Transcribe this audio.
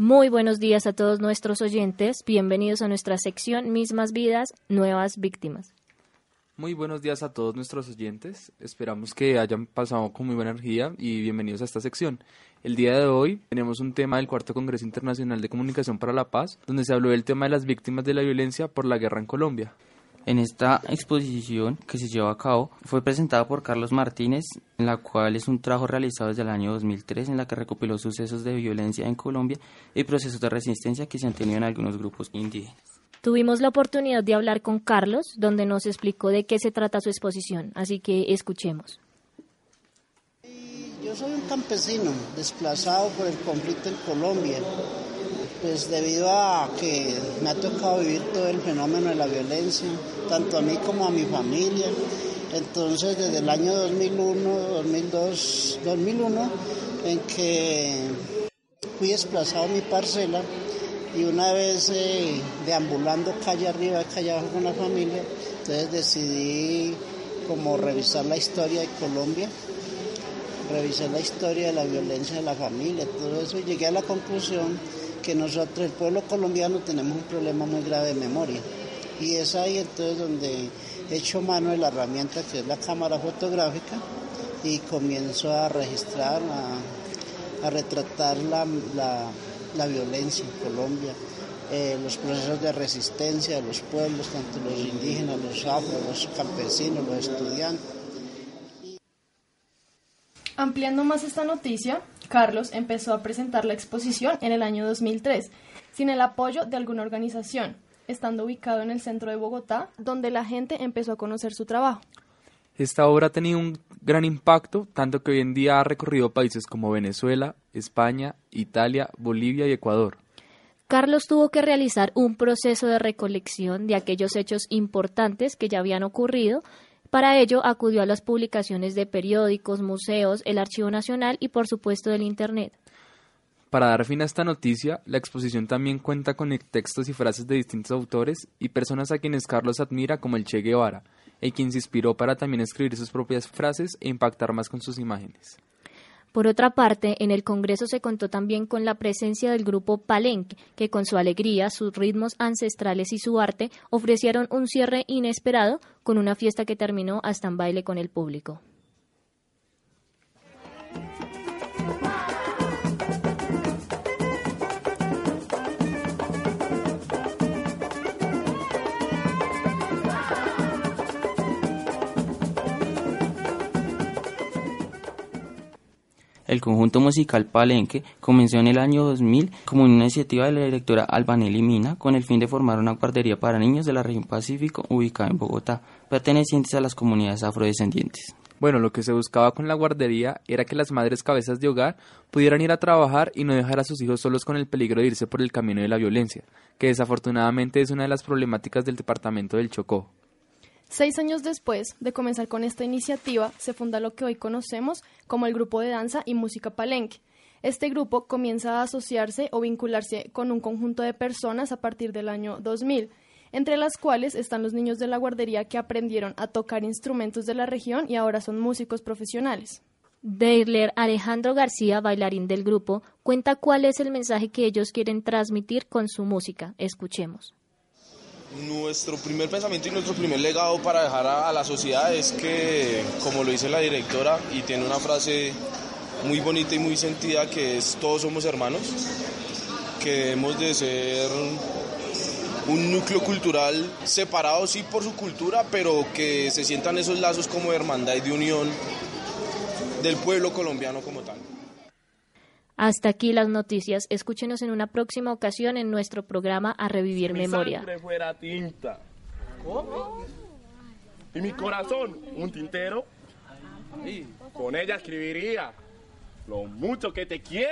Muy buenos días a todos nuestros oyentes. Bienvenidos a nuestra sección Mismas Vidas, Nuevas Víctimas. Muy buenos días a todos nuestros oyentes. Esperamos que hayan pasado con muy buena energía y bienvenidos a esta sección. El día de hoy tenemos un tema del Cuarto Congreso Internacional de Comunicación para la Paz, donde se habló del tema de las víctimas de la violencia por la guerra en Colombia. En esta exposición que se llevó a cabo fue presentada por Carlos Martínez, en la cual es un trabajo realizado desde el año 2003 en la que recopiló sucesos de violencia en Colombia y procesos de resistencia que se han tenido en algunos grupos indígenas. Tuvimos la oportunidad de hablar con Carlos, donde nos explicó de qué se trata su exposición, así que escuchemos. Yo soy un campesino desplazado por el conflicto en Colombia pues debido a que me ha tocado vivir todo el fenómeno de la violencia, tanto a mí como a mi familia. Entonces, desde el año 2001, 2002, 2001, en que fui desplazado a mi parcela y una vez eh, deambulando calle arriba, calle abajo con la familia, entonces decidí como revisar la historia de Colombia, revisé la historia de la violencia de la familia, todo eso y llegué a la conclusión que nosotros, el pueblo colombiano, tenemos un problema muy grave de memoria. Y es ahí entonces donde he hecho mano de la herramienta que es la cámara fotográfica y comienzo a registrar, a, retratar la, la, violencia en Colombia, eh, los procesos de resistencia de los pueblos, tanto los indígenas, los afro, los campesinos, los estudiantes. Ampliando más esta noticia, Carlos empezó a presentar la exposición en el año 2003, sin el apoyo de alguna organización, estando ubicado en el centro de Bogotá, donde la gente empezó a conocer su trabajo. Esta obra ha tenido un gran impacto, tanto que hoy en día ha recorrido países como Venezuela, España, Italia, Bolivia y Ecuador. Carlos tuvo que realizar un proceso de recolección de aquellos hechos importantes que ya habían ocurrido para ello acudió a las publicaciones de periódicos, museos, el Archivo Nacional y por supuesto del Internet. Para dar fin a esta noticia, la exposición también cuenta con textos y frases de distintos autores y personas a quienes Carlos admira como el Che Guevara, el quien se inspiró para también escribir sus propias frases e impactar más con sus imágenes. Por otra parte, en el Congreso se contó también con la presencia del grupo Palenque, que con su alegría, sus ritmos ancestrales y su arte ofrecieron un cierre inesperado con una fiesta que terminó hasta en baile con el público. El conjunto musical Palenque comenzó en el año 2000 como una iniciativa de la directora Albanelli Mina con el fin de formar una guardería para niños de la región Pacífico ubicada en Bogotá, pertenecientes a las comunidades afrodescendientes. Bueno, lo que se buscaba con la guardería era que las madres cabezas de hogar pudieran ir a trabajar y no dejar a sus hijos solos con el peligro de irse por el camino de la violencia, que desafortunadamente es una de las problemáticas del departamento del Chocó. Seis años después de comenzar con esta iniciativa, se funda lo que hoy conocemos como el Grupo de Danza y Música Palenque. Este grupo comienza a asociarse o vincularse con un conjunto de personas a partir del año 2000, entre las cuales están los niños de la guardería que aprendieron a tocar instrumentos de la región y ahora son músicos profesionales. Deiler Alejandro García, bailarín del grupo, cuenta cuál es el mensaje que ellos quieren transmitir con su música. Escuchemos. Nuestro primer pensamiento y nuestro primer legado para dejar a, la sociedad es que, como lo dice la directora, y tiene una frase muy bonita y muy sentida que es todos somos hermanos, que debemos de ser un núcleo cultural separado sí por su cultura, pero que se sientan esos lazos como de hermandad y de unión del pueblo colombiano como tal. Hasta aquí las noticias. Escúchenos en una próxima ocasión en nuestro programa A Revivir mi Memoria. Sangre fuera tinta. ¿Cómo? Y mi corazón, un tintero. Con ella escribiría lo mucho que te quiero.